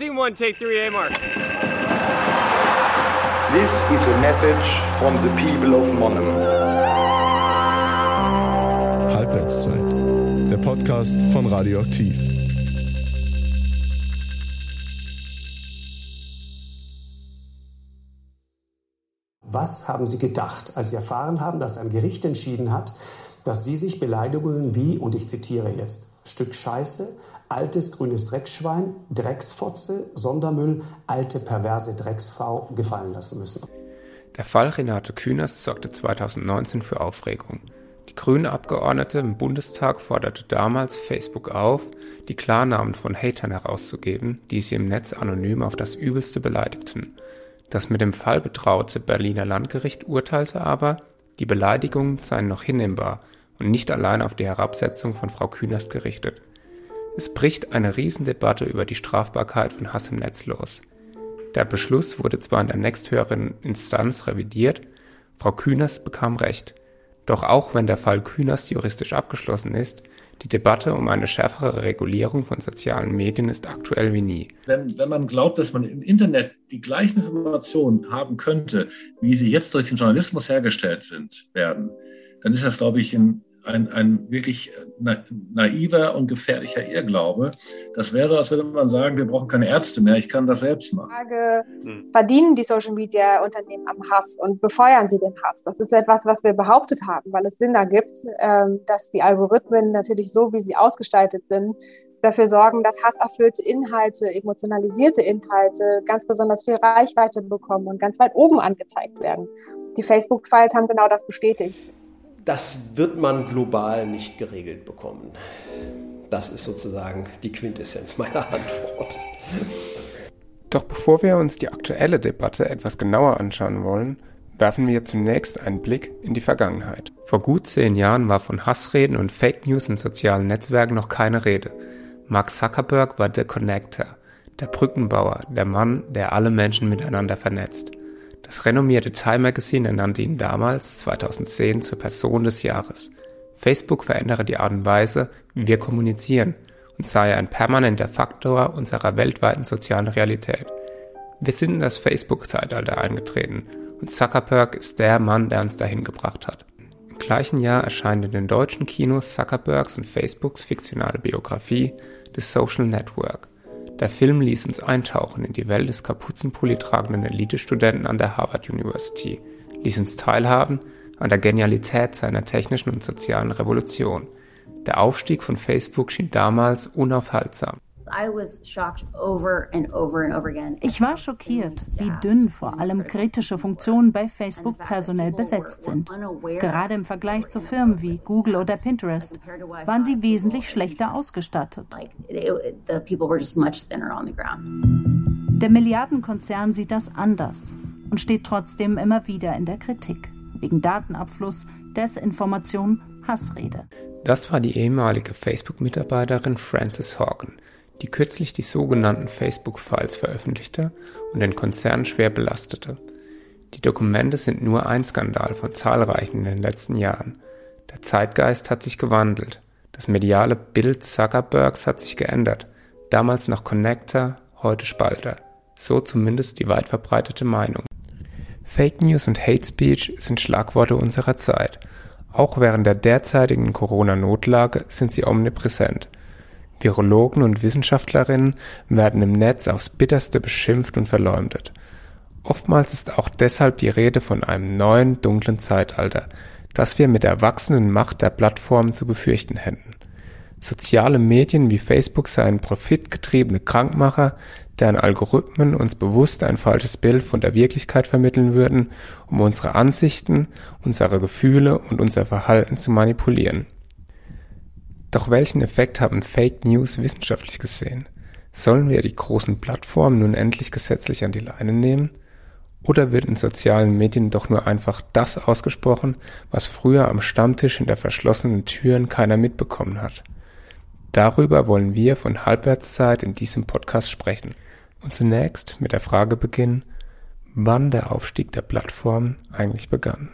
Team one, take three, A mark. This is a message from the people of Monum. Halbwertszeit. Der Podcast von Radioaktiv. Was haben Sie gedacht, als Sie erfahren haben, dass ein Gericht entschieden hat, dass Sie sich Beleidigungen wie, und ich zitiere jetzt, Stück Scheiße, altes grünes Dreckschwein, Drecksfotze, Sondermüll, alte perverse Drecksfrau gefallen lassen müssen? Der Fall Renate Künast sorgte 2019 für Aufregung. Die grüne Abgeordnete im Bundestag forderte damals Facebook auf, die Klarnamen von Hatern herauszugeben, die sie im Netz anonym auf das Übelste beleidigten. Das mit dem Fall betraute Berliner Landgericht urteilte aber, die Beleidigungen seien noch hinnehmbar und nicht allein auf die Herabsetzung von Frau Künast gerichtet. Es bricht eine Riesendebatte über die Strafbarkeit von Hass im Netz los. Der Beschluss wurde zwar in der nächsthöheren Instanz revidiert, Frau Künast bekam Recht. Doch auch wenn der Fall Künast juristisch abgeschlossen ist, die Debatte um eine schärfere Regulierung von sozialen Medien ist aktuell wie nie. Wenn, wenn man glaubt, dass man im Internet die gleichen Informationen haben könnte, wie sie jetzt durch den Journalismus hergestellt sind, werden, dann ist das, glaube ich, ein ein, ein wirklich naiver und gefährlicher Irrglaube. Das wäre so, als würde man sagen, wir brauchen keine Ärzte mehr, ich kann das selbst machen. Frage, hm. verdienen die Social Media Unternehmen am Hass und befeuern sie den Hass? Das ist etwas, was wir behauptet haben, weil es Sinn ergibt, ähm, dass die Algorithmen natürlich so, wie sie ausgestaltet sind, dafür sorgen, dass hasserfüllte Inhalte, emotionalisierte Inhalte ganz besonders viel Reichweite bekommen und ganz weit oben angezeigt werden. Die Facebook-Files haben genau das bestätigt das wird man global nicht geregelt bekommen. Das ist sozusagen die Quintessenz meiner Antwort. Doch bevor wir uns die aktuelle Debatte etwas genauer anschauen wollen, werfen wir zunächst einen Blick in die Vergangenheit. Vor gut zehn Jahren war von Hassreden und Fake News in sozialen Netzwerken noch keine Rede. Mark Zuckerberg war der Connector, der Brückenbauer, der Mann, der alle Menschen miteinander vernetzt. Das renommierte Time Magazine ernannte ihn damals, 2010, zur Person des Jahres. Facebook verändere die Art und Weise, wie wir kommunizieren und sei ein permanenter Faktor unserer weltweiten sozialen Realität. Wir sind in das Facebook-Zeitalter eingetreten und Zuckerberg ist der Mann, der uns dahin gebracht hat. Im gleichen Jahr erscheint in den deutschen Kinos Zuckerbergs und Facebooks fiktionale Biografie The Social Network. Der Film ließ uns eintauchen in die Welt des Kapuzenpulli tragenden Elitestudenten an der Harvard University, ließ uns teilhaben an der Genialität seiner technischen und sozialen Revolution. Der Aufstieg von Facebook schien damals unaufhaltsam. Ich war schockiert, wie dünn vor allem kritische Funktionen bei Facebook personell besetzt sind. Gerade im Vergleich zu Firmen wie Google oder Pinterest waren sie wesentlich schlechter ausgestattet. Der Milliardenkonzern sieht das anders und steht trotzdem immer wieder in der Kritik wegen Datenabfluss, Desinformation, Hassrede. Das war die ehemalige Facebook-Mitarbeiterin Frances Hawken, die kürzlich die sogenannten Facebook-Files veröffentlichte und den Konzern schwer belastete. Die Dokumente sind nur ein Skandal von zahlreichen in den letzten Jahren. Der Zeitgeist hat sich gewandelt. Das mediale Bild Zuckerbergs hat sich geändert. Damals noch Connector, heute Spalter. So zumindest die weit verbreitete Meinung. Fake News und Hate Speech sind Schlagworte unserer Zeit. Auch während der derzeitigen Corona-Notlage sind sie omnipräsent. Virologen und Wissenschaftlerinnen werden im Netz aufs bitterste beschimpft und verleumdet. Oftmals ist auch deshalb die Rede von einem neuen, dunklen Zeitalter, das wir mit der wachsenden Macht der Plattformen zu befürchten hätten. Soziale Medien wie Facebook seien profitgetriebene Krankmacher, deren Algorithmen uns bewusst ein falsches Bild von der Wirklichkeit vermitteln würden, um unsere Ansichten, unsere Gefühle und unser Verhalten zu manipulieren. Doch welchen Effekt haben Fake News wissenschaftlich gesehen? Sollen wir die großen Plattformen nun endlich gesetzlich an die Leine nehmen? Oder wird in sozialen Medien doch nur einfach das ausgesprochen, was früher am Stammtisch hinter verschlossenen Türen keiner mitbekommen hat? Darüber wollen wir von Halbwertszeit in diesem Podcast sprechen. Und zunächst mit der Frage beginnen, wann der Aufstieg der Plattformen eigentlich begann.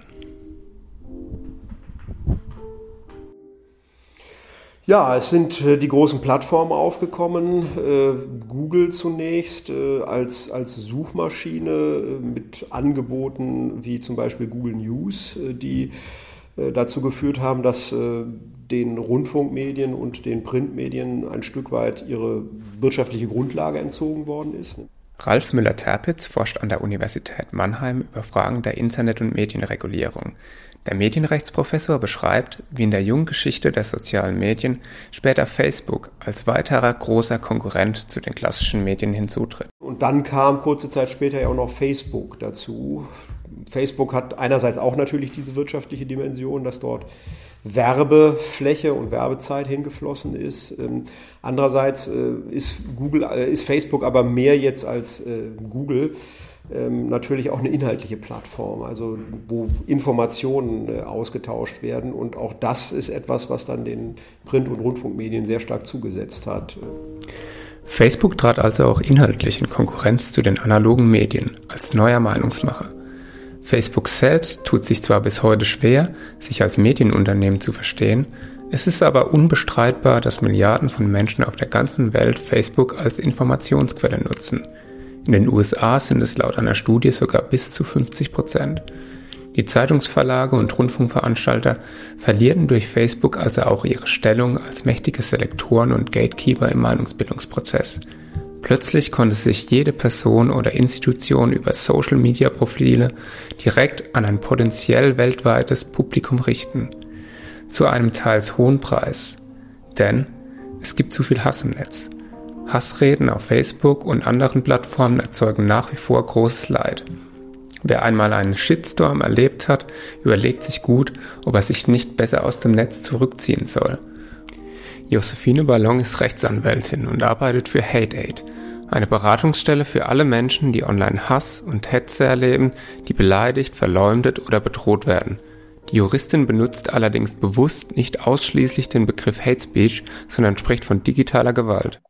Ja, es sind äh, die großen Plattformen aufgekommen. Äh, Google zunächst äh, als, als Suchmaschine mit Angeboten wie zum Beispiel Google News, die dazu geführt haben, dass den Rundfunkmedien und den Printmedien ein Stück weit ihre wirtschaftliche Grundlage entzogen worden ist. Ralf Müller-Terpitz forscht an der Universität Mannheim über Fragen der Internet- und Medienregulierung. Der Medienrechtsprofessor beschreibt, wie in der jungen Geschichte der sozialen Medien später Facebook als weiterer großer Konkurrent zu den klassischen Medien hinzutritt. Und dann kam kurze Zeit später ja auch noch Facebook dazu. Facebook hat einerseits auch natürlich diese wirtschaftliche Dimension, dass dort Werbefläche und Werbezeit hingeflossen ist. Ähm, andererseits äh, ist Google, äh, ist Facebook aber mehr jetzt als äh, Google ähm, natürlich auch eine inhaltliche Plattform, also wo Informationen äh, ausgetauscht werden. Und auch das ist etwas, was dann den Print- und Rundfunkmedien sehr stark zugesetzt hat. Facebook trat also auch inhaltlich in Konkurrenz zu den analogen Medien als neuer Meinungsmacher. Facebook selbst tut sich zwar bis heute schwer, sich als Medienunternehmen zu verstehen, es ist aber unbestreitbar, dass Milliarden von Menschen auf der ganzen Welt Facebook als Informationsquelle nutzen – in den USA sind es laut einer Studie sogar bis zu 50 Prozent. Die Zeitungsverlage und Rundfunkveranstalter verlierten durch Facebook also auch ihre Stellung als mächtige Selektoren und Gatekeeper im Meinungsbildungsprozess. Plötzlich konnte sich jede Person oder Institution über Social-Media-Profile direkt an ein potenziell weltweites Publikum richten. Zu einem teils hohen Preis. Denn es gibt zu viel Hass im Netz. Hassreden auf Facebook und anderen Plattformen erzeugen nach wie vor großes Leid. Wer einmal einen Shitstorm erlebt hat, überlegt sich gut, ob er sich nicht besser aus dem Netz zurückziehen soll. Josephine Ballon ist Rechtsanwältin und arbeitet für HateAid, eine Beratungsstelle für alle Menschen, die online Hass und Hetze erleben, die beleidigt, verleumdet oder bedroht werden. Die Juristin benutzt allerdings bewusst nicht ausschließlich den Begriff Hate Speech, sondern spricht von digitaler Gewalt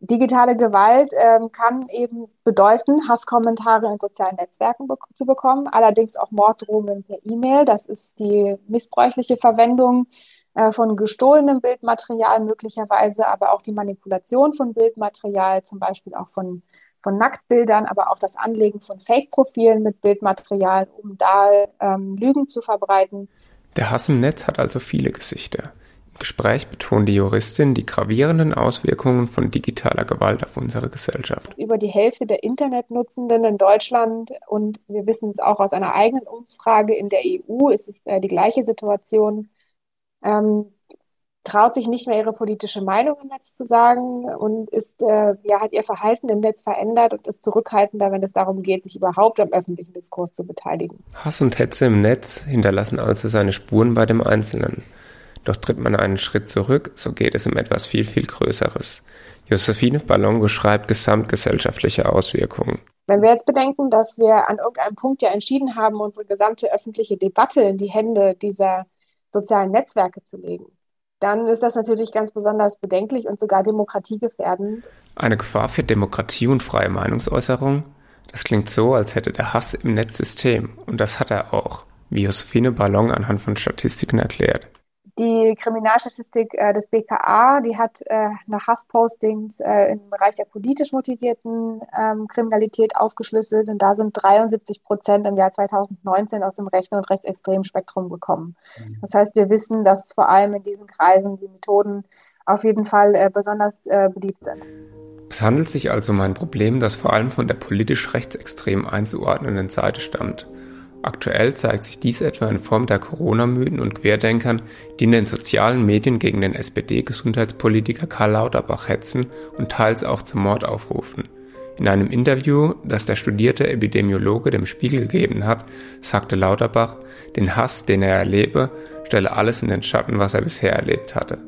digitale Gewalt ähm, kann eben bedeuten, Hasskommentare in sozialen Netzwerken be zu bekommen, allerdings auch Morddrohungen per E-Mail. Das ist die missbräuchliche Verwendung äh, von gestohlenem Bildmaterial möglicherweise, aber auch die Manipulation von Bildmaterial, zum Beispiel auch von, von Nacktbildern, aber auch das Anlegen von Fake-Profilen mit Bildmaterial, um da ähm, Lügen zu verbreiten. Der Hass im Netz hat also viele Gesichter. Gespräch betont die Juristin die gravierenden Auswirkungen von digitaler Gewalt auf unsere Gesellschaft. Über die Hälfte der Internetnutzenden in Deutschland und wir wissen es auch aus einer eigenen Umfrage in der EU, ist es äh, die gleiche Situation, ähm, traut sich nicht mehr ihre politische Meinung im Netz zu sagen und ist, äh, ja, hat ihr Verhalten im Netz verändert und ist zurückhaltender, wenn es darum geht, sich überhaupt am öffentlichen Diskurs zu beteiligen. Hass und Hetze im Netz hinterlassen also seine Spuren bei dem Einzelnen. Doch tritt man einen Schritt zurück, so geht es um etwas viel, viel Größeres. Josephine Ballon beschreibt gesamtgesellschaftliche Auswirkungen. Wenn wir jetzt bedenken, dass wir an irgendeinem Punkt ja entschieden haben, unsere gesamte öffentliche Debatte in die Hände dieser sozialen Netzwerke zu legen, dann ist das natürlich ganz besonders bedenklich und sogar demokratiegefährdend. Eine Gefahr für Demokratie und freie Meinungsäußerung? Das klingt so, als hätte der Hass im Netzsystem. Und das hat er auch, wie Josephine Ballon anhand von Statistiken erklärt. Die Kriminalstatistik äh, des BKA, die hat äh, nach Hasspostings äh, im Bereich der politisch motivierten ähm, Kriminalität aufgeschlüsselt und da sind 73 Prozent im Jahr 2019 aus dem rechten und rechtsextremen Spektrum gekommen. Mhm. Das heißt, wir wissen, dass vor allem in diesen Kreisen die Methoden auf jeden Fall äh, besonders äh, beliebt sind. Es handelt sich also um ein Problem, das vor allem von der politisch rechtsextrem einzuordnenden Seite stammt. Aktuell zeigt sich dies etwa in Form der Corona-Müden und Querdenkern, die in den sozialen Medien gegen den SPD-Gesundheitspolitiker Karl Lauterbach hetzen und teils auch zum Mord aufrufen. In einem Interview, das der studierte Epidemiologe dem Spiegel gegeben hat, sagte Lauterbach, den Hass, den er erlebe, stelle alles in den Schatten, was er bisher erlebt hatte.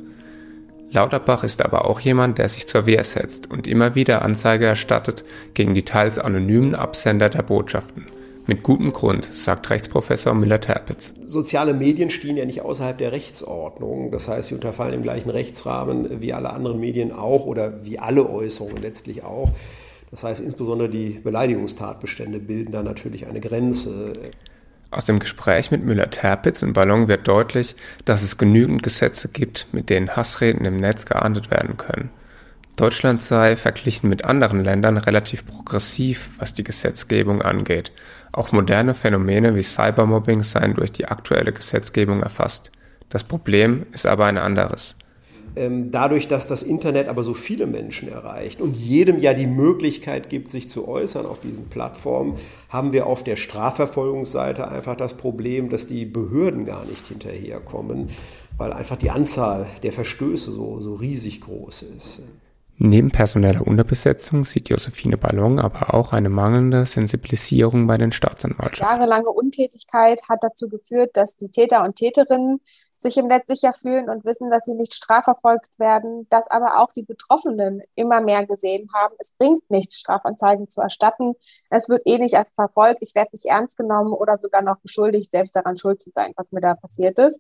Lauterbach ist aber auch jemand, der sich zur Wehr setzt und immer wieder Anzeige erstattet gegen die teils anonymen Absender der Botschaften. Mit gutem Grund, sagt Rechtsprofessor Müller-Terpitz. Soziale Medien stehen ja nicht außerhalb der Rechtsordnung. Das heißt, sie unterfallen dem gleichen Rechtsrahmen wie alle anderen Medien auch oder wie alle Äußerungen letztlich auch. Das heißt, insbesondere die Beleidigungstatbestände bilden da natürlich eine Grenze. Aus dem Gespräch mit Müller-Terpitz und Ballon wird deutlich, dass es genügend Gesetze gibt, mit denen Hassreden im Netz geahndet werden können. Deutschland sei verglichen mit anderen Ländern relativ progressiv, was die Gesetzgebung angeht. Auch moderne Phänomene wie Cybermobbing seien durch die aktuelle Gesetzgebung erfasst. Das Problem ist aber ein anderes. Ähm, dadurch, dass das Internet aber so viele Menschen erreicht und jedem ja die Möglichkeit gibt, sich zu äußern auf diesen Plattformen, haben wir auf der Strafverfolgungsseite einfach das Problem, dass die Behörden gar nicht hinterherkommen, weil einfach die Anzahl der Verstöße so, so riesig groß ist. Neben personeller Unterbesetzung sieht Josephine Ballon aber auch eine mangelnde Sensibilisierung bei den Staatsanwaltschaften. Jahrelange Untätigkeit hat dazu geführt, dass die Täter und Täterinnen sich im Netz sicher fühlen und wissen, dass sie nicht strafverfolgt werden, dass aber auch die Betroffenen immer mehr gesehen haben, es bringt nichts, Strafanzeigen zu erstatten, es wird eh nicht verfolgt, ich werde nicht ernst genommen oder sogar noch beschuldigt, selbst daran schuld zu sein, was mir da passiert ist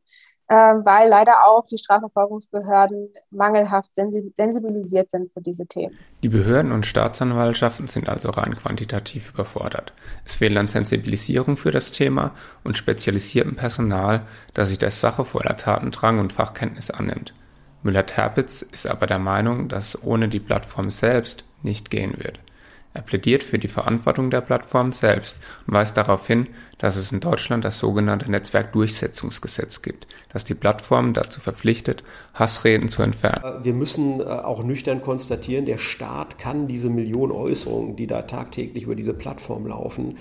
weil leider auch die Strafverfolgungsbehörden mangelhaft sensibilisiert sind für diese Themen. Die Behörden und Staatsanwaltschaften sind also rein quantitativ überfordert. Es fehlt an Sensibilisierung für das Thema und spezialisiertem Personal, das sich der Sache voller Tatendrang und Fachkenntnis annimmt. Müller-Terpitz ist aber der Meinung, dass ohne die Plattform selbst nicht gehen wird. Er plädiert für die Verantwortung der Plattform selbst und weist darauf hin, dass es in Deutschland das sogenannte Netzwerkdurchsetzungsgesetz gibt, das die Plattformen dazu verpflichtet, Hassreden zu entfernen. Wir müssen äh, auch nüchtern konstatieren, der Staat kann diese Millionen Äußerungen, die da tagtäglich über diese Plattform laufen,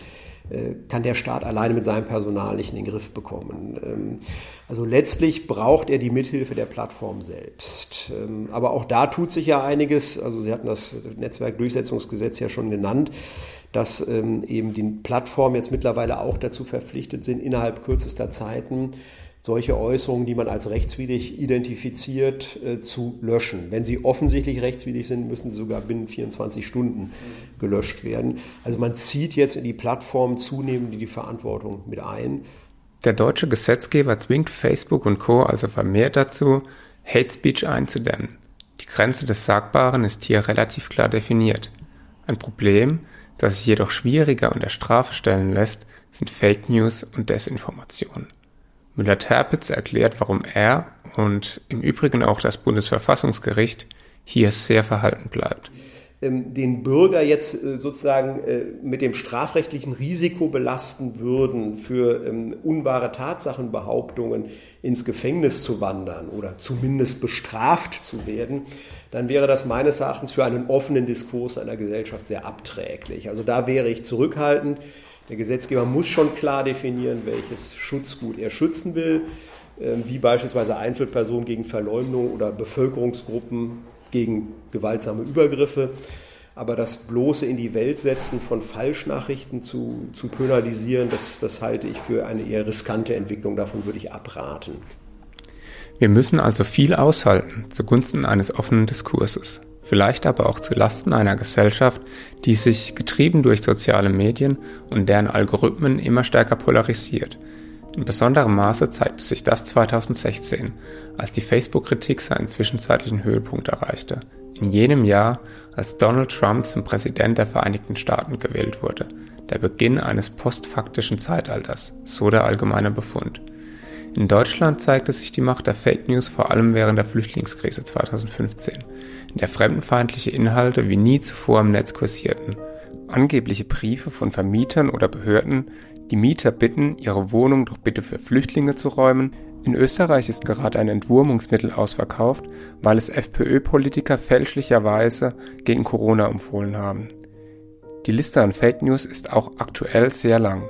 kann der Staat alleine mit seinem Personal nicht in den Griff bekommen. Ähm, also letztlich braucht er die Mithilfe der Plattform selbst. Ähm, aber auch da tut sich ja einiges. Also Sie hatten das Netzwerkdurchsetzungsgesetz ja schon genannt, dass ähm, eben die Plattformen jetzt mittlerweile auch dazu verpflichtet sind, innerhalb kürzester Zeiten solche Äußerungen, die man als rechtswidrig identifiziert, äh, zu löschen. Wenn sie offensichtlich rechtswidrig sind, müssen sie sogar binnen 24 Stunden gelöscht werden. Also man zieht jetzt in die Plattform zunehmend die Verantwortung mit ein. Der deutsche Gesetzgeber zwingt Facebook und Co. also vermehrt dazu, Hate Speech einzudämmen. Die Grenze des Sagbaren ist hier relativ klar definiert. Ein Problem, das sich jedoch schwieriger unter Strafe stellen lässt, sind Fake News und Desinformation. Müller-Terpitz erklärt, warum er und im Übrigen auch das Bundesverfassungsgericht hier sehr verhalten bleibt. Ähm, den Bürger jetzt äh, sozusagen äh, mit dem strafrechtlichen Risiko belasten würden, für ähm, unwahre Tatsachenbehauptungen ins Gefängnis zu wandern oder zumindest bestraft zu werden, dann wäre das meines Erachtens für einen offenen Diskurs einer Gesellschaft sehr abträglich. Also da wäre ich zurückhaltend. Der Gesetzgeber muss schon klar definieren, welches Schutzgut er schützen will, ähm, wie beispielsweise Einzelpersonen gegen Verleumdung oder Bevölkerungsgruppen gegen gewaltsame Übergriffe. Aber das bloße in die Welt setzen von Falschnachrichten zu, zu penalisieren, das, das halte ich für eine eher riskante Entwicklung. Davon würde ich abraten. Wir müssen also viel aushalten zugunsten eines offenen Diskurses vielleicht aber auch zu Lasten einer Gesellschaft, die sich, getrieben durch soziale Medien und deren Algorithmen, immer stärker polarisiert. In besonderem Maße zeigte sich das 2016, als die Facebook-Kritik seinen zwischenzeitlichen Höhepunkt erreichte. In jenem Jahr, als Donald Trump zum Präsident der Vereinigten Staaten gewählt wurde. Der Beginn eines postfaktischen Zeitalters, so der allgemeine Befund. In Deutschland zeigte sich die Macht der Fake News vor allem während der Flüchtlingskrise 2015, in der fremdenfeindliche Inhalte wie nie zuvor im Netz kursierten. Angebliche Briefe von Vermietern oder Behörden, die Mieter bitten, ihre Wohnung doch bitte für Flüchtlinge zu räumen. In Österreich ist gerade ein Entwurmungsmittel ausverkauft, weil es FPÖ-Politiker fälschlicherweise gegen Corona empfohlen haben. Die Liste an Fake News ist auch aktuell sehr lang.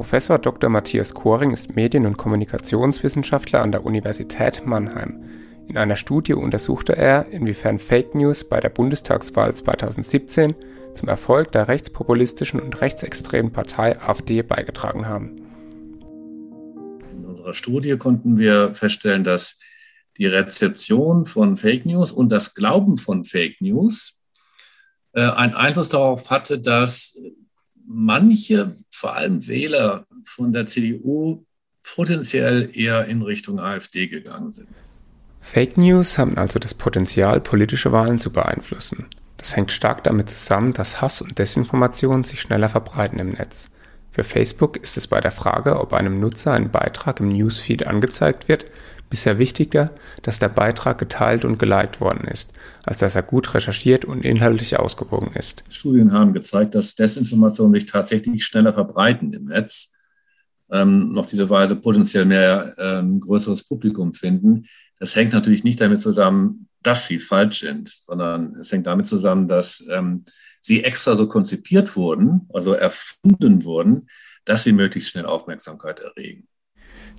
Professor Dr. Matthias Koring ist Medien- und Kommunikationswissenschaftler an der Universität Mannheim. In einer Studie untersuchte er, inwiefern Fake News bei der Bundestagswahl 2017 zum Erfolg der rechtspopulistischen und rechtsextremen Partei AfD beigetragen haben. In unserer Studie konnten wir feststellen, dass die Rezeption von Fake News und das Glauben von Fake News äh, einen Einfluss darauf hatte, dass manche, vor allem Wähler von der CDU, potenziell eher in Richtung AfD gegangen sind. Fake News haben also das Potenzial, politische Wahlen zu beeinflussen. Das hängt stark damit zusammen, dass Hass und Desinformation sich schneller verbreiten im Netz. Für Facebook ist es bei der Frage, ob einem Nutzer ein Beitrag im Newsfeed angezeigt wird, bisher wichtiger, dass der Beitrag geteilt und geliked worden ist, als dass er gut recherchiert und inhaltlich ausgewogen ist. Studien haben gezeigt, dass Desinformationen sich tatsächlich schneller verbreiten im Netz, ähm, auf diese Weise potenziell mehr ähm, größeres Publikum finden. Das hängt natürlich nicht damit zusammen, dass sie falsch sind, sondern es hängt damit zusammen, dass ähm, sie extra so konzipiert wurden, also erfunden wurden, dass sie möglichst schnell Aufmerksamkeit erregen.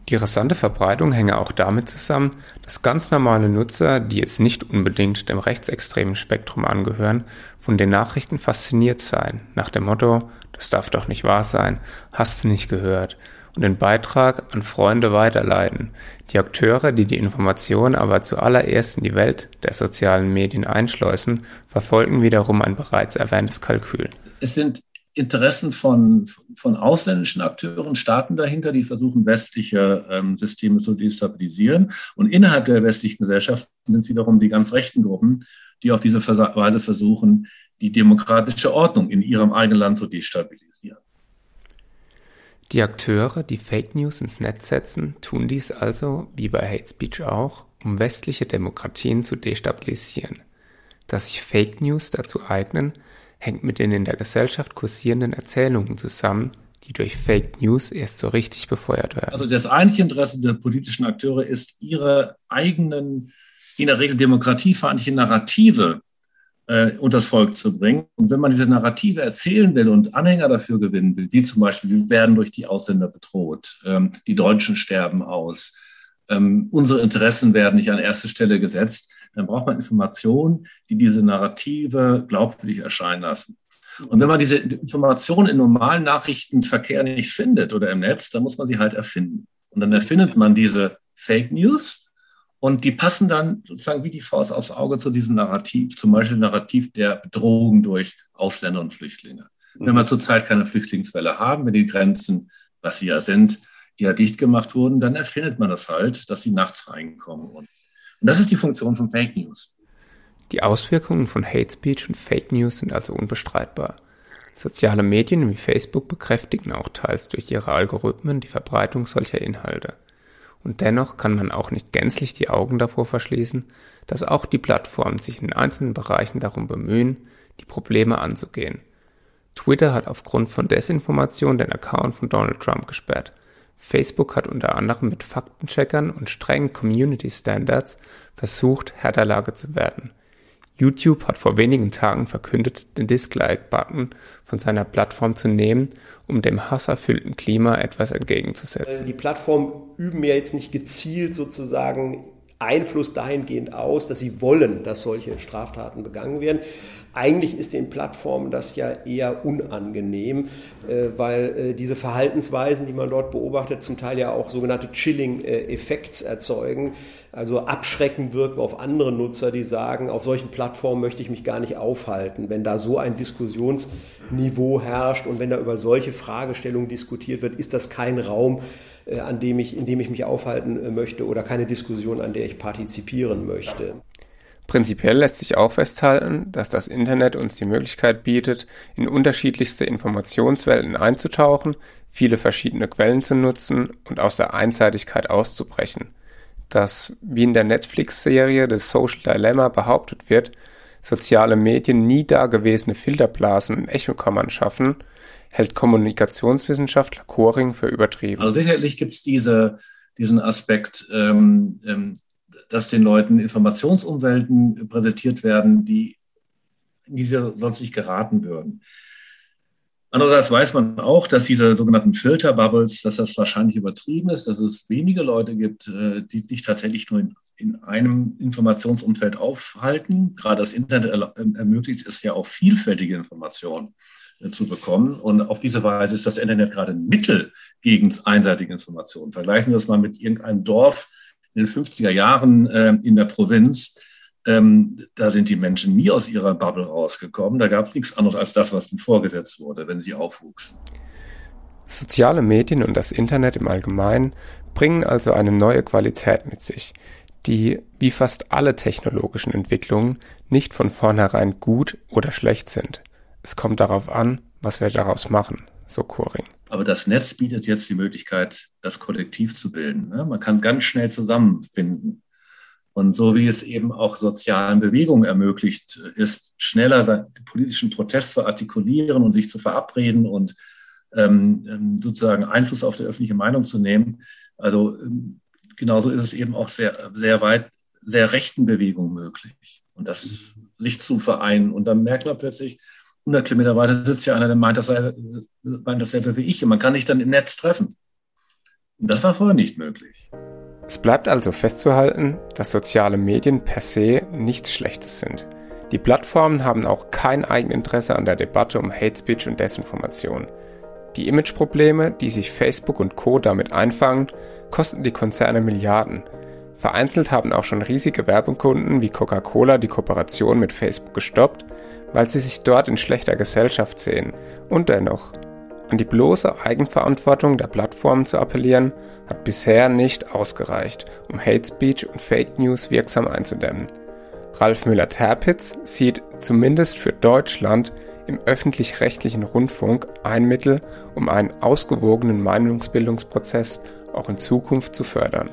Die rasante Verbreitung hänge auch damit zusammen, dass ganz normale Nutzer, die jetzt nicht unbedingt dem rechtsextremen Spektrum angehören, von den Nachrichten fasziniert seien, nach dem Motto, das darf doch nicht wahr sein, hast du nicht gehört, und den Beitrag an Freunde weiterleiten. Die Akteure, die die Information aber zuallererst in die Welt der sozialen Medien einschleusen, verfolgen wiederum ein bereits erwähntes Kalkül. Es sind Interessen von, von ausländischen Akteuren, Staaten dahinter, die versuchen, westliche ähm, Systeme zu destabilisieren. Und innerhalb der westlichen Gesellschaft sind es wiederum die ganz rechten Gruppen, die auf diese Weise versuchen, die demokratische Ordnung in ihrem eigenen Land zu destabilisieren. Die Akteure, die Fake News ins Netz setzen, tun dies also, wie bei Hate Speech auch, um westliche Demokratien zu destabilisieren. Dass sich Fake News dazu eignen, hängt mit den in der Gesellschaft kursierenden Erzählungen zusammen, die durch Fake News erst so richtig befeuert werden. Also das eigentliche Interesse der politischen Akteure ist, ihre eigenen, in der Regel demokratiefeindliche Narrative äh, das Volk zu bringen. Und wenn man diese Narrative erzählen will und Anhänger dafür gewinnen will, wie zum Beispiel, wir werden durch die Ausländer bedroht, ähm, die Deutschen sterben aus, ähm, unsere Interessen werden nicht an erste Stelle gesetzt, dann braucht man Informationen, die diese Narrative glaubwürdig erscheinen lassen. Und wenn man diese Informationen in normalen Nachrichtenverkehr nicht findet oder im Netz, dann muss man sie halt erfinden. Und dann erfindet man diese Fake News und die passen dann sozusagen wie die Faust aufs Auge zu diesem Narrativ, zum Beispiel Narrativ der Bedrohung durch Ausländer und Flüchtlinge. Wenn wir zurzeit keine Flüchtlingswelle haben, wenn die Grenzen, was sie ja sind, ja dicht gemacht wurden, dann erfindet man das halt, dass sie nachts reinkommen. Und, und das ist die Funktion von Fake News. Die Auswirkungen von Hate Speech und Fake News sind also unbestreitbar. Soziale Medien wie Facebook bekräftigen auch teils durch ihre Algorithmen die Verbreitung solcher Inhalte. Und dennoch kann man auch nicht gänzlich die Augen davor verschließen, dass auch die Plattformen sich in einzelnen Bereichen darum bemühen, die Probleme anzugehen. Twitter hat aufgrund von Desinformation den Account von Donald Trump gesperrt. Facebook hat unter anderem mit Faktencheckern und strengen Community Standards versucht, härter Lage zu werden. YouTube hat vor wenigen Tagen verkündet, den Dislike-Button von seiner Plattform zu nehmen, um dem hasserfüllten Klima etwas entgegenzusetzen. Die Plattformen üben ja jetzt nicht gezielt sozusagen Einfluss dahingehend aus, dass sie wollen, dass solche Straftaten begangen werden. Eigentlich ist den Plattformen das ja eher unangenehm, äh, weil äh, diese Verhaltensweisen, die man dort beobachtet, zum Teil ja auch sogenannte Chilling-Effekts erzeugen, also abschreckend wirken auf andere Nutzer, die sagen, auf solchen Plattformen möchte ich mich gar nicht aufhalten. Wenn da so ein Diskussionsniveau herrscht und wenn da über solche Fragestellungen diskutiert wird, ist das kein Raum, an dem ich, in dem ich mich aufhalten äh, möchte oder keine Diskussion, an der ich partizipieren möchte. Prinzipiell lässt sich auch festhalten, dass das Internet uns die Möglichkeit bietet, in unterschiedlichste Informationswelten einzutauchen, viele verschiedene Quellen zu nutzen und aus der Einseitigkeit auszubrechen. Dass, wie in der Netflix-Serie The Social Dilemma behauptet wird, soziale Medien nie dagewesene Filterblasen und Echokammern schaffen, hält Kommunikationswissenschaftler Coring für übertrieben. Also sicherlich gibt es diese, diesen Aspekt, ähm, ähm, dass den Leuten Informationsumwelten präsentiert werden, die die sie sonst nicht geraten würden. Andererseits weiß man auch, dass diese sogenannten Filterbubbles, dass das wahrscheinlich übertrieben ist, dass es wenige Leute gibt, äh, die sich tatsächlich nur in, in einem Informationsumfeld aufhalten. Gerade das Internet ermöglicht es ja auch vielfältige Informationen zu bekommen. Und auf diese Weise ist das Internet gerade ein Mittel gegen einseitige Informationen. Vergleichen Sie das mal mit irgendeinem Dorf in den 50er Jahren äh, in der Provinz. Ähm, da sind die Menschen nie aus ihrer Bubble rausgekommen. Da gab es nichts anderes als das, was ihnen vorgesetzt wurde, wenn sie aufwuchsen. Soziale Medien und das Internet im Allgemeinen bringen also eine neue Qualität mit sich, die, wie fast alle technologischen Entwicklungen, nicht von vornherein gut oder schlecht sind. Es kommt darauf an, was wir daraus machen, so Koring. Aber das Netz bietet jetzt die Möglichkeit, das Kollektiv zu bilden. Ne? Man kann ganz schnell zusammenfinden. Und so wie es eben auch sozialen Bewegungen ermöglicht ist, schneller politischen Protest zu artikulieren und sich zu verabreden und ähm, ähm, sozusagen Einfluss auf die öffentliche Meinung zu nehmen. Also ähm, genauso ist es eben auch sehr, sehr weit, sehr rechten Bewegungen möglich. Und das sich zu vereinen. Und dann merkt man plötzlich, 100 Kilometer weiter sitzt ja einer, der meint dasselbe, meint dasselbe wie ich. Und man kann sich dann im Netz treffen. Und das war vorher nicht möglich. Es bleibt also festzuhalten, dass soziale Medien per se nichts Schlechtes sind. Die Plattformen haben auch kein Eigeninteresse an der Debatte um Hate Speech und Desinformation. Die Imageprobleme, die sich Facebook und Co. damit einfangen, kosten die Konzerne Milliarden. Vereinzelt haben auch schon riesige Werbekunden wie Coca-Cola die Kooperation mit Facebook gestoppt, weil sie sich dort in schlechter Gesellschaft sehen. Und dennoch, an die bloße Eigenverantwortung der Plattformen zu appellieren, hat bisher nicht ausgereicht, um Hate Speech und Fake News wirksam einzudämmen. Ralf Müller-Terpitz sieht zumindest für Deutschland im öffentlich-rechtlichen Rundfunk ein Mittel, um einen ausgewogenen Meinungsbildungsprozess auch in Zukunft zu fördern.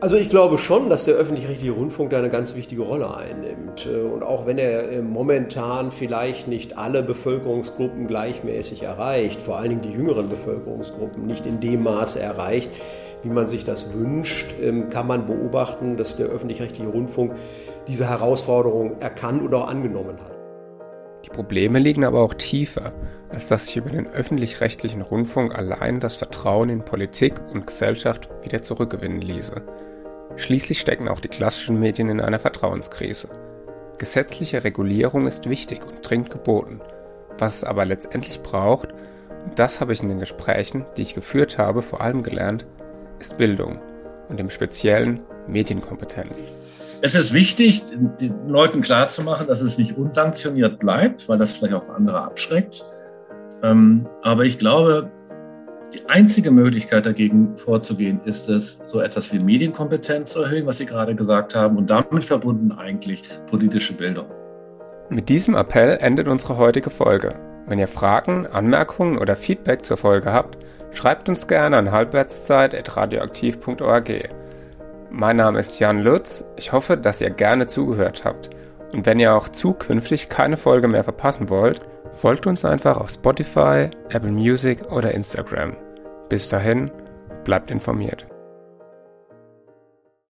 Also ich glaube schon, dass der öffentlich-rechtliche Rundfunk da eine ganz wichtige Rolle einnimmt. Äh, und auch wenn er äh, momentan vielleicht nicht alle Bevölkerungsgruppen gleichmäßig erreicht, vor allen Dingen die jüngeren Bevölkerungsgruppen nicht in dem Maße erreicht, wie man sich das wünscht, ähm, kann man beobachten, dass der öffentlich-rechtliche Rundfunk diese Herausforderung erkannt oder auch angenommen hat. Die Probleme liegen aber auch tiefer, als dass sich über den öffentlich-rechtlichen Rundfunk allein das Vertrauen in Politik und Gesellschaft wieder zurückgewinnen ließe. Schließlich stecken auch die klassischen Medien in einer Vertrauenskrise. Gesetzliche Regulierung ist wichtig und dringend geboten. Was es aber letztendlich braucht, und das habe ich in den Gesprächen, die ich geführt habe, vor allem gelernt, ist Bildung und im Speziellen Medienkompetenz. Es ist wichtig, den Leuten klarzumachen, dass es nicht unsanktioniert bleibt, weil das vielleicht auch andere abschreckt. Ähm, aber ich glaube, die einzige Möglichkeit dagegen vorzugehen, ist es, so etwas wie Medienkompetenz zu erhöhen, was Sie gerade gesagt haben, und damit verbunden eigentlich politische Bildung. Mit diesem Appell endet unsere heutige Folge. Wenn ihr Fragen, Anmerkungen oder Feedback zur Folge habt, schreibt uns gerne an halbwertszeit.radioaktiv.org. Mein Name ist Jan Lutz. Ich hoffe, dass ihr gerne zugehört habt. Und wenn ihr auch zukünftig keine Folge mehr verpassen wollt, Folgt uns einfach auf Spotify, Apple Music oder Instagram. Bis dahin, bleibt informiert.